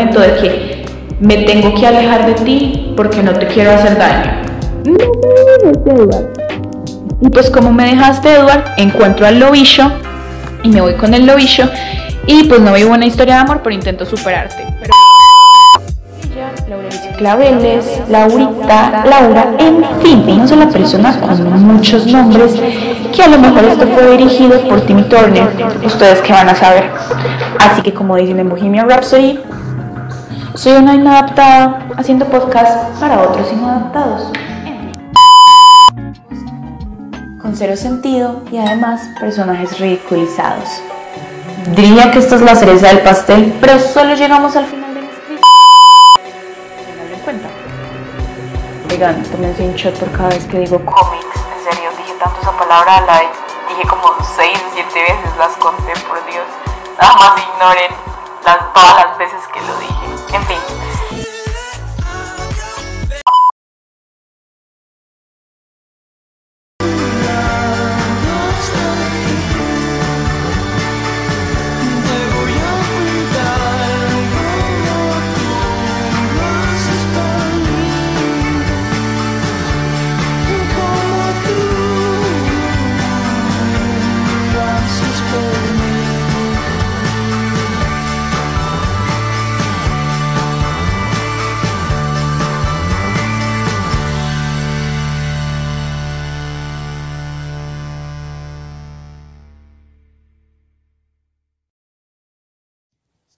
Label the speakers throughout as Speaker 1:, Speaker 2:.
Speaker 1: argumento de que me tengo que alejar de ti porque no te quiero hacer daño.
Speaker 2: No Edward.
Speaker 1: Y pues como me dejaste, Edward, encuentro al lobillo y me voy con el lobillo y pues no vivo una historia de amor, pero intento superarte. Pero...
Speaker 2: Claveles, Laurita, Laura, en fin, una sola persona con muchos nombres que a lo mejor esto fue dirigido por Timmy Turner, ustedes que van a saber. Así que como dicen en Bohemian Rhapsody, soy una inadaptada haciendo podcast para otros inadaptados. Con cero sentido y además personajes ridiculizados. Diría que esto es la cereza del pastel, pero solo llegamos al final de la. Tenganlo en cuenta. Oigan, tómense un shot por cada vez que digo cómics. En serio, dije tanto esa palabra a la dije como 6 o 7 veces, las conté, por Dios. Nada más ignoren las, todas las veces que lo dije. En fin.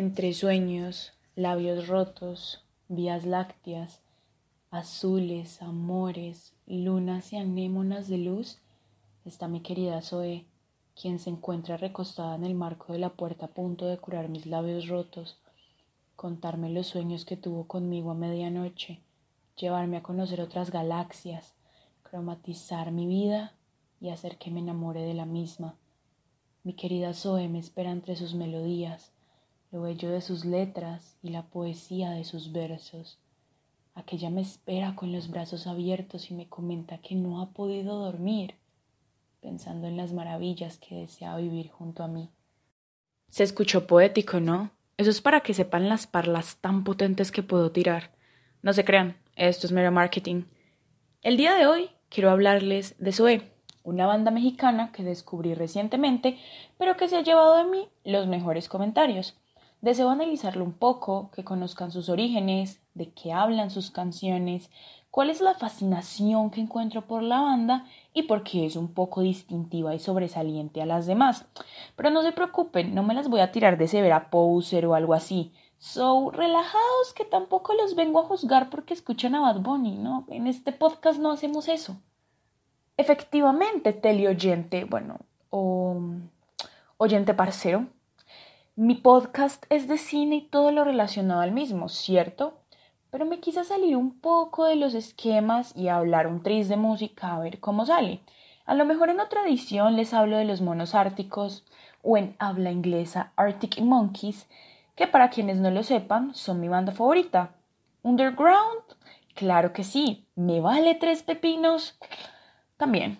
Speaker 1: Entre sueños, labios rotos, vías lácteas, azules, amores, lunas y anémonas de luz, está mi querida Zoe, quien se encuentra recostada en el marco de la puerta a punto de curar mis labios rotos, contarme los sueños que tuvo conmigo a medianoche, llevarme a conocer otras galaxias, cromatizar mi vida y hacer que me enamore de la misma. Mi querida Zoe me espera entre sus melodías, lo bello de sus letras y la poesía de sus versos. Aquella me espera con los brazos abiertos y me comenta que no ha podido dormir, pensando en las maravillas que desea vivir junto a mí. Se escuchó poético, ¿no? Eso es para que sepan las parlas tan potentes que puedo tirar. No se crean, esto es mero marketing. El día de hoy quiero hablarles de Zoe, una banda mexicana que descubrí recientemente, pero que se ha llevado de mí los mejores comentarios. Deseo analizarlo un poco, que conozcan sus orígenes, de qué hablan sus canciones, cuál es la fascinación que encuentro por la banda y por qué es un poco distintiva y sobresaliente a las demás. Pero no se preocupen, no me las voy a tirar de severa poser o algo así. So, relajados que tampoco los vengo a juzgar porque escuchan a Bad Bunny, ¿no? En este podcast no hacemos eso. Efectivamente, teleoyente, bueno, o oyente parcero, mi podcast es de cine y todo lo relacionado al mismo, ¿cierto? Pero me quise salir un poco de los esquemas y hablar un tris de música a ver cómo sale. A lo mejor en otra edición les hablo de los monos árticos o en habla inglesa Arctic Monkeys, que para quienes no lo sepan son mi banda favorita. Underground, claro que sí, me vale tres pepinos también.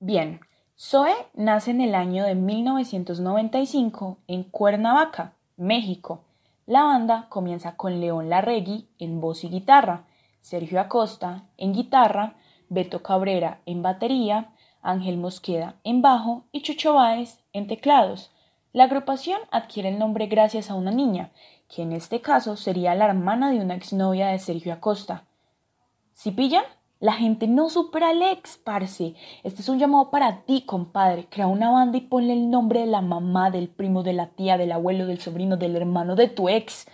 Speaker 1: Bien, Zoe nace en el año de 1995 en Cuernavaca, México. La banda comienza con León Larregui en voz y guitarra, Sergio Acosta en guitarra, Beto Cabrera en batería, Ángel Mosqueda en bajo y Chucho Báez en teclados. La agrupación adquiere el nombre gracias a una niña, que en este caso sería la hermana de una exnovia de Sergio Acosta. ¿Si pillan? La gente no supera al ex, parce. Este es un llamado para ti, compadre. Crea una banda y ponle el nombre de la mamá, del primo, de la tía, del abuelo, del sobrino, del hermano de tu ex.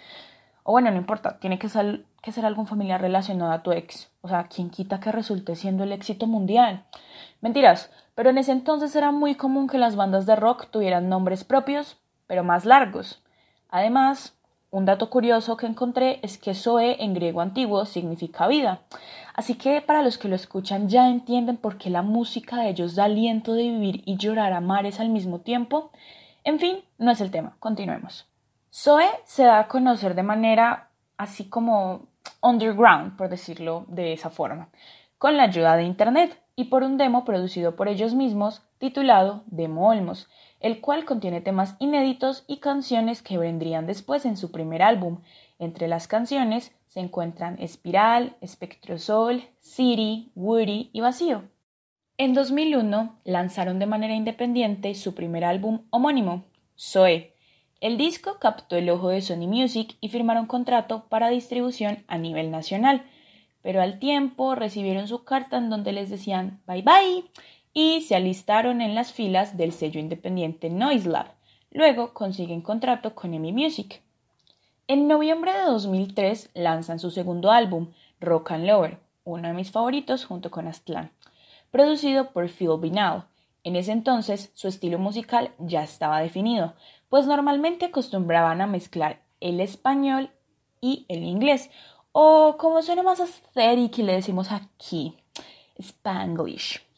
Speaker 1: O bueno, no importa, tiene que ser, que ser algún familiar relacionado a tu ex. O sea, quien quita que resulte siendo el éxito mundial. Mentiras, pero en ese entonces era muy común que las bandas de rock tuvieran nombres propios, pero más largos. Además, un dato curioso que encontré es que Zoe en griego antiguo significa vida. Así que para los que lo escuchan ya entienden por qué la música de ellos da aliento de vivir y llorar a mares al mismo tiempo. En fin, no es el tema, continuemos. Zoe se da a conocer de manera así como underground, por decirlo de esa forma, con la ayuda de Internet y por un demo producido por ellos mismos titulado Demo Olmos, el cual contiene temas inéditos y canciones que vendrían después en su primer álbum. Entre las canciones se encuentran Espiral, Espectrosol, City, Woody y Vacío. En 2001 lanzaron de manera independiente su primer álbum homónimo, Zoe. El disco captó el ojo de Sony Music y firmaron contrato para distribución a nivel nacional, pero al tiempo recibieron su carta en donde les decían bye bye y se alistaron en las filas del sello independiente Noise Lab. Luego consiguen contrato con EMI Music. En noviembre de 2003 lanzan su segundo álbum, Rock and Lover, uno de mis favoritos junto con Aztlán, producido por Phil Binal. En ese entonces su estilo musical ya estaba definido, pues normalmente acostumbraban a mezclar el español y el inglés, o como suena más aesthetic y le decimos aquí, Spanglish.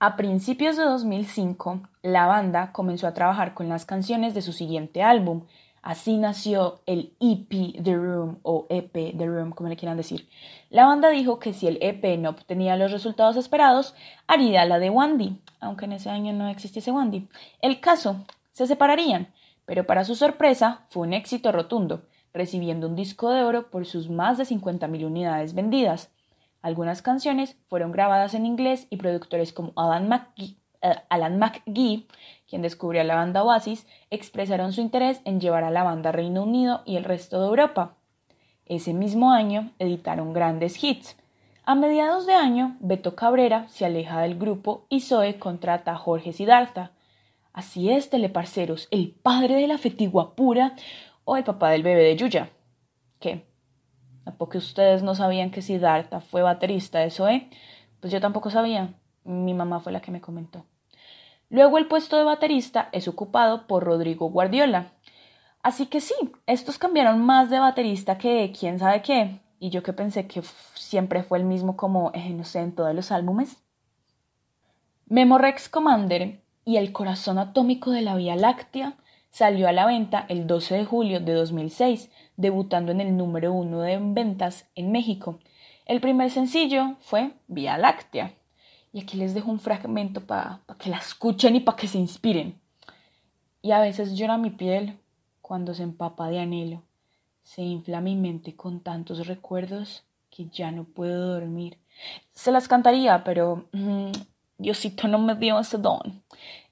Speaker 1: A principios de 2005, la banda comenzó a trabajar con las canciones de su siguiente álbum. Así nació el EP The Room o EP The Room, como le quieran decir. La banda dijo que si el EP no obtenía los resultados esperados, haría la de Wandy, aunque en ese año no existiese Wandy. El caso, se separarían, pero para su sorpresa fue un éxito rotundo, recibiendo un disco de oro por sus más de 50.000 unidades vendidas. Algunas canciones fueron grabadas en inglés y productores como Alan McGee, eh, quien descubrió a la banda Oasis, expresaron su interés en llevar a la banda a Reino Unido y el resto de Europa. Ese mismo año editaron grandes hits. A mediados de año, Beto Cabrera se aleja del grupo y Zoe contrata a Jorge Siddhartha. Así es, teleparceros, el padre de la fetigua pura o el papá del bebé de Yuya. ¿Qué? Porque ustedes no sabían que Siddhartha fue baterista de Zoe, pues yo tampoco sabía. Mi mamá fue la que me comentó. Luego el puesto de baterista es ocupado por Rodrigo Guardiola. Así que sí, estos cambiaron más de baterista que quién sabe qué. Y yo que pensé que siempre fue el mismo como, eh, no sé, en todos los álbumes. Memorex Commander y El corazón atómico de la Vía Láctea salió a la venta el 12 de julio de 2006, debutando en el número uno de ventas en México. El primer sencillo fue Vía Láctea. Y aquí les dejo un fragmento para que la escuchen y para que se inspiren. Y a veces llora mi piel cuando se empapa de anhelo. Se infla mi mente con tantos recuerdos que ya no puedo dormir. Se las cantaría, pero mm, Diosito no me dio ese don.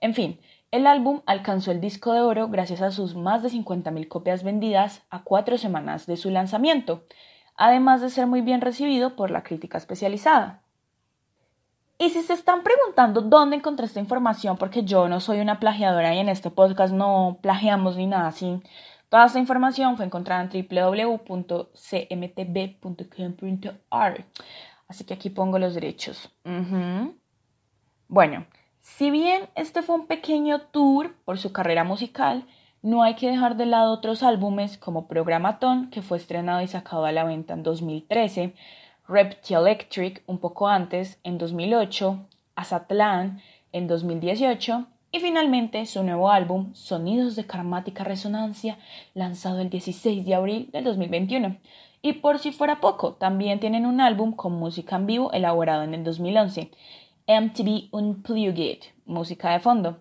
Speaker 1: En fin, el álbum alcanzó el disco de oro gracias a sus más de 50.000 copias vendidas a cuatro semanas de su lanzamiento, además de ser muy bien recibido por la crítica especializada. Y si se están preguntando dónde encontré esta información, porque yo no soy una plagiadora y en este podcast no plagiamos ni nada así, toda esta información fue encontrada en www.cmtb.com.ar. Así que aquí pongo los derechos. Bueno, si bien este fue un pequeño tour por su carrera musical, no hay que dejar de lado otros álbumes como Programatón, que fue estrenado y sacado a la venta en 2013, Reptile Electric un poco antes, en 2008, Azatlán en 2018 y finalmente su nuevo álbum Sonidos de Karmática Resonancia, lanzado el 16 de abril del 2021. Y por si fuera poco, también tienen un álbum con música en vivo elaborado en el 2011, MTV Unplugged, música de fondo,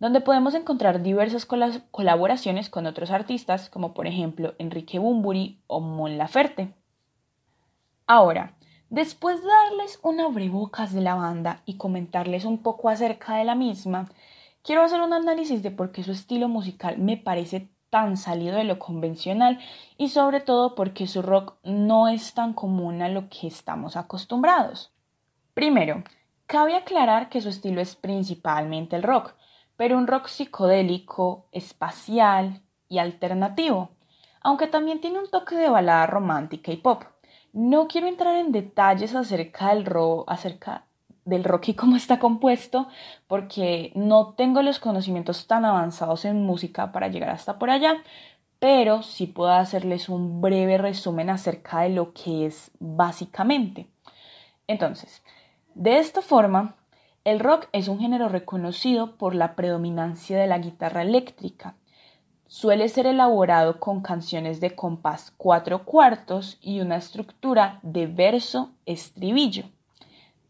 Speaker 1: donde podemos encontrar diversas cola- colaboraciones con otros artistas, como por ejemplo Enrique Bumburi o Mon Laferte. Ahora, después de darles un abrebocas de la banda y comentarles un poco acerca de la misma, quiero hacer un análisis de por qué su estilo musical me parece tan salido de lo convencional y sobre todo porque su rock no es tan común a lo que estamos acostumbrados. Primero, cabe aclarar que su estilo es principalmente el rock, pero un rock psicodélico, espacial y alternativo, aunque también tiene un toque de balada romántica y pop. No quiero entrar en detalles acerca del rock, acerca del rock y cómo está compuesto, porque no tengo los conocimientos tan avanzados en música para llegar hasta por allá, pero sí puedo hacerles un breve resumen acerca de lo que es básicamente. Entonces, de esta forma, el rock es un género reconocido por la predominancia de la guitarra eléctrica. Suele ser elaborado con canciones de compás cuatro cuartos y una estructura de verso-estribillo.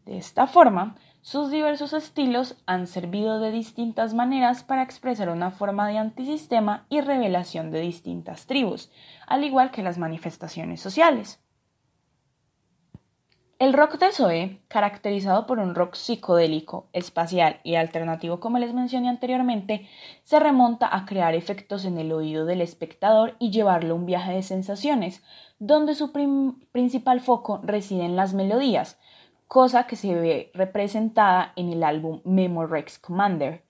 Speaker 1: De esta forma, Sus diversos estilos han servido de distintas maneras para expresar una forma de antisistema y revelación de distintas tribus, al igual que las manifestaciones sociales. El rock de Zoe, caracterizado por un rock psicodélico, espacial y alternativo como les mencioné anteriormente, se remonta a crear efectos en el oído del espectador y llevarlo a un viaje de sensaciones, donde su principal foco reside en las melodías, cosa que se ve representada en el álbum Memorex Commander.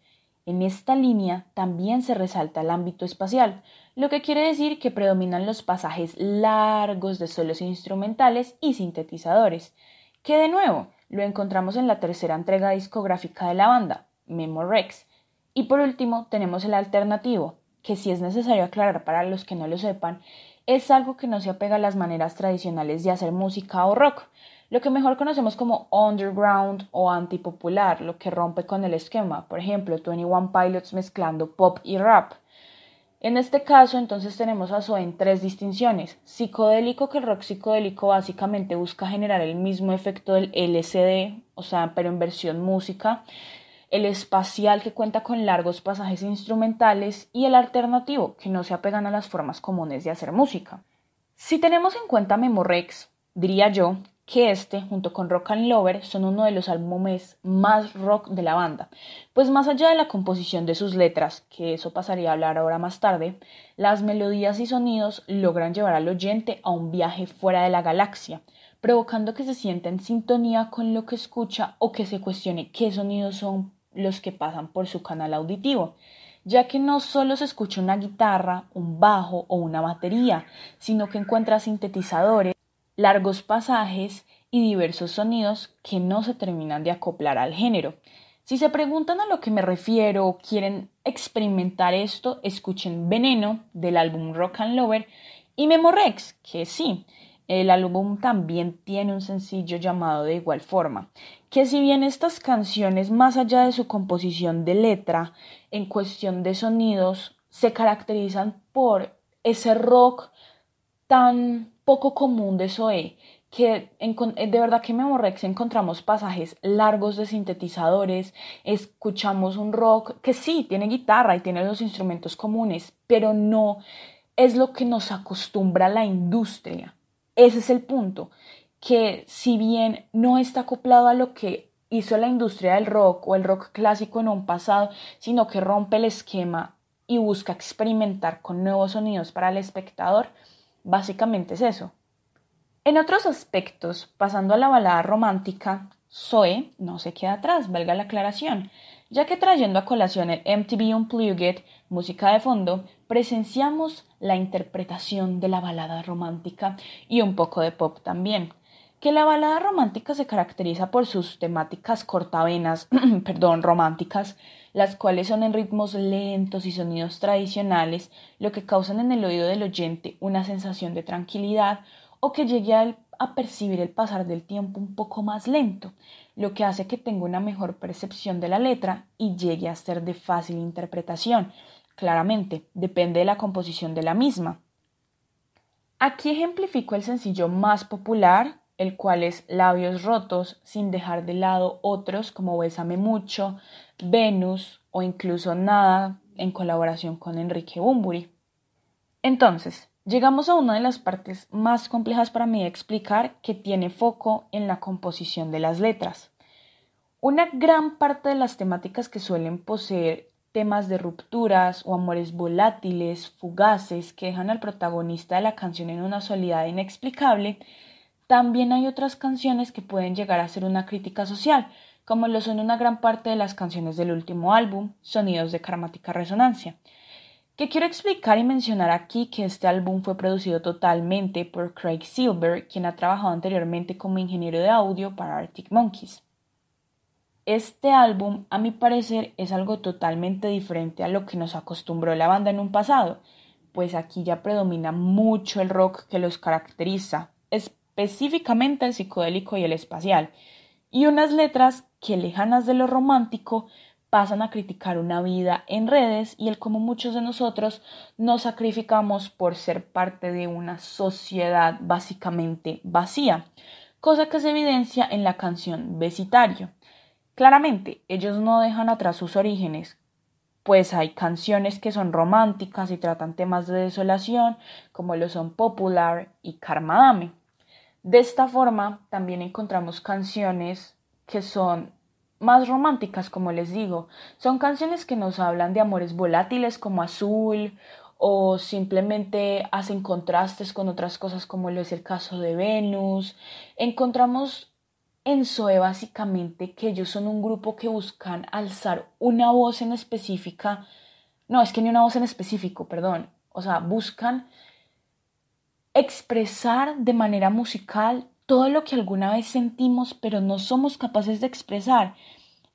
Speaker 1: En esta línea también se resalta el ámbito espacial, lo que quiere decir que predominan los pasajes largos de solos instrumentales y sintetizadores, que de nuevo lo encontramos en la tercera entrega discográfica de la banda, Memorex. Y por último tenemos el alternativo, que si es necesario aclarar para los que no lo sepan, es algo que no se apega a las maneras tradicionales de hacer música o rock, lo que mejor conocemos como underground o antipopular, lo que rompe con el esquema, por ejemplo, 21 Pilots mezclando pop y rap. En este caso, entonces tenemos a Zoe en tres distinciones. Psicodélico, que el rock psicodélico básicamente busca generar el mismo efecto del LSD, o sea, pero en versión música. El espacial, que cuenta con largos pasajes instrumentales. Y el alternativo, que no se apegan a las formas comunes de hacer música. Si tenemos en cuenta Memorex, diría yo que este, junto con Rock and Lover, son uno de los álbumes más rock de la banda, pues más allá de la composición de sus letras, que eso pasaría a hablar ahora más tarde, las melodías y sonidos logran llevar al oyente a un viaje fuera de la galaxia, provocando que se sienta en sintonía con lo que escucha o que se cuestione qué sonidos son los que pasan por su canal auditivo ya que no solo se escucha una guitarra, un bajo o una batería, sino que encuentra sintetizadores, largos pasajes y diversos sonidos que no se terminan de acoplar al género. Si se preguntan a lo que me refiero o quieren experimentar esto, escuchen Veneno del álbum Rock and Lover y Memorex, que sí, el álbum también tiene un sencillo llamado de igual forma, que si bien estas canciones, más allá de su composición de letra, en cuestión de sonidos, se caracterizan por ese rock tan poco común de Zoe, que en- de verdad que en Memorex encontramos pasajes largos de sintetizadores, escuchamos un rock que sí, tiene guitarra y tiene los instrumentos comunes, pero no es lo que nos acostumbra la industria. Ese es el punto, que si bien no está acoplado a lo que hizo la industria del rock o el rock clásico en un pasado, sino que rompe el esquema y busca experimentar con nuevos sonidos para el espectador, básicamente es eso. En otros aspectos, pasando a la balada romántica, Zoe no se queda atrás, valga la aclaración, ya que trayendo a colación el MTV Unplugged, música de fondo, presenciamos la interpretación de la balada romántica y un poco de pop también. Que la balada romántica se caracteriza por sus temáticas cortavenas, perdón, románticas, las cuales son en ritmos lentos y sonidos tradicionales, lo que causan en el oído del oyente una sensación de tranquilidad o que llegue a, a percibir el pasar del tiempo un poco más lento, lo que hace que tenga una mejor percepción de la letra y llegue a ser de fácil interpretación. Claramente, depende de la composición de la misma. Aquí ejemplifico el sencillo más popular, el cual es Labios Rotos, sin dejar de lado otros como Bésame Mucho, Venus o incluso Nada en colaboración con Enrique Bumburi. Entonces, llegamos a una de las partes más complejas para mí de explicar que tiene foco en la composición de las letras. Una gran parte de las temáticas que suelen poseer temas de rupturas o amores volátiles, fugaces, que dejan al protagonista de la canción en una soledad inexplicable, también hay otras canciones que pueden llegar a ser una crítica social, como lo son una gran parte de las canciones del último álbum, Sonidos de Karmática Resonancia, que quiero explicar y mencionar aquí que este álbum fue producido totalmente por Craig Silver, quien ha trabajado anteriormente como ingeniero de audio para Arctic Monkeys. Este álbum, a mi parecer, es algo totalmente diferente a lo que nos acostumbró la banda en un pasado, pues aquí ya predomina mucho el rock que los caracteriza, específicamente el psicodélico y el espacial, y unas letras que lejanas de lo romántico pasan a criticar una vida en redes y el cómo muchos de nosotros nos sacrificamos por ser parte de una sociedad básicamente vacía, cosa que se evidencia en la canción Besitario. Claramente, ellos no dejan atrás sus orígenes, pues hay canciones que son románticas y tratan temas de desolación, como lo son Popular y Karma Dame. De esta forma, también encontramos canciones que son más románticas, como les digo. Son canciones que nos hablan de amores volátiles como Azul o simplemente hacen contrastes con otras cosas como lo es el caso de Venus. Encontramos en Zoe básicamente que ellos son un grupo que buscan alzar una voz en específica. No, es que ni una voz en específico, perdón. O sea, buscan expresar de manera musical todo lo que alguna vez sentimos pero no somos capaces de expresar.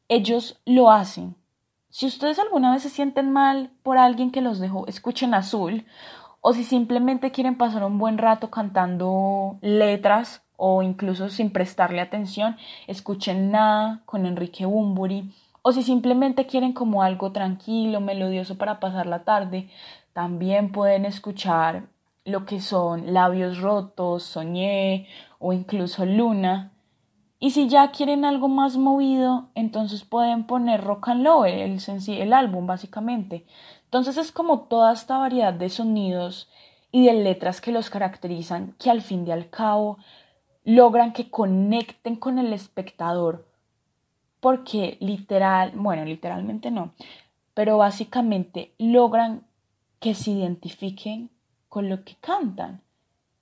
Speaker 1: Ellos lo hacen. Si ustedes alguna vez se sienten mal por alguien que los dejó, escuchen azul. O si simplemente quieren pasar un buen rato cantando letras o incluso sin prestarle atención, escuchen Nada con Enrique Bumburi. O si simplemente quieren como algo tranquilo, melodioso para pasar la tarde, también pueden escuchar lo que son Labios Rotos, Soñé o incluso Luna. Y si ya quieren algo más movido, entonces pueden poner Rock and el, el álbum básicamente. Entonces es como toda esta variedad de sonidos y de letras que los caracterizan, que al fin y al cabo logran que conecten con el espectador. Porque literal, bueno, literalmente no, pero básicamente logran que se identifiquen con lo que cantan.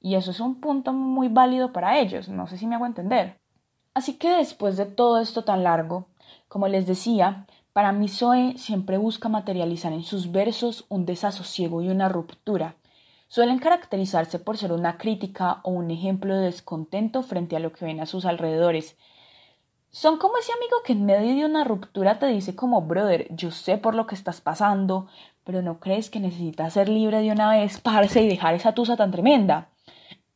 Speaker 1: Y eso es un punto muy válido para ellos, no sé si me hago entender. Así que después de todo esto tan largo, como les decía, para mí Zoe siempre busca materializar en sus versos un desasosiego y una ruptura. Suelen caracterizarse por ser una crítica o un ejemplo de descontento frente a lo que ven a sus alrededores. Son como ese amigo que en medio de una ruptura te dice como brother, yo sé por lo que estás pasando, pero no crees que necesitas ser libre de una vez, parce, y dejar esa tusa tan tremenda.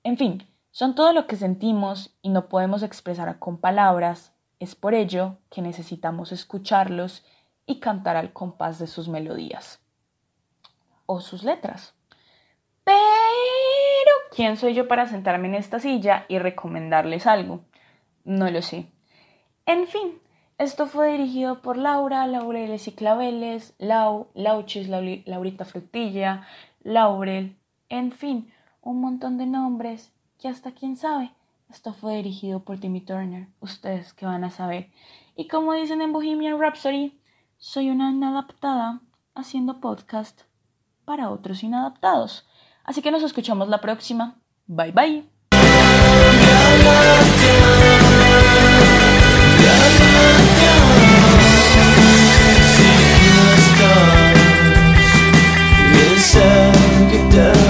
Speaker 1: En fin, son todo lo que sentimos y no podemos expresar con palabras, es por ello que necesitamos escucharlos y cantar al compás de sus melodías o sus letras. Pero, ¿quién soy yo para sentarme en esta silla y recomendarles algo? No lo sé. En fin, esto fue dirigido por Laura, Laureles y Claveles, Lau, Lauchis, Lauri- Laurita Frutilla, Laurel, en fin, un montón de nombres que hasta quién sabe. Esto fue dirigido por Timmy Turner, ustedes que van a saber. Y como dicen en Bohemian Rhapsody, soy una inadaptada haciendo podcast para otros inadaptados. Así que nos escuchamos la próxima. Bye bye.
Speaker 3: Tú estás,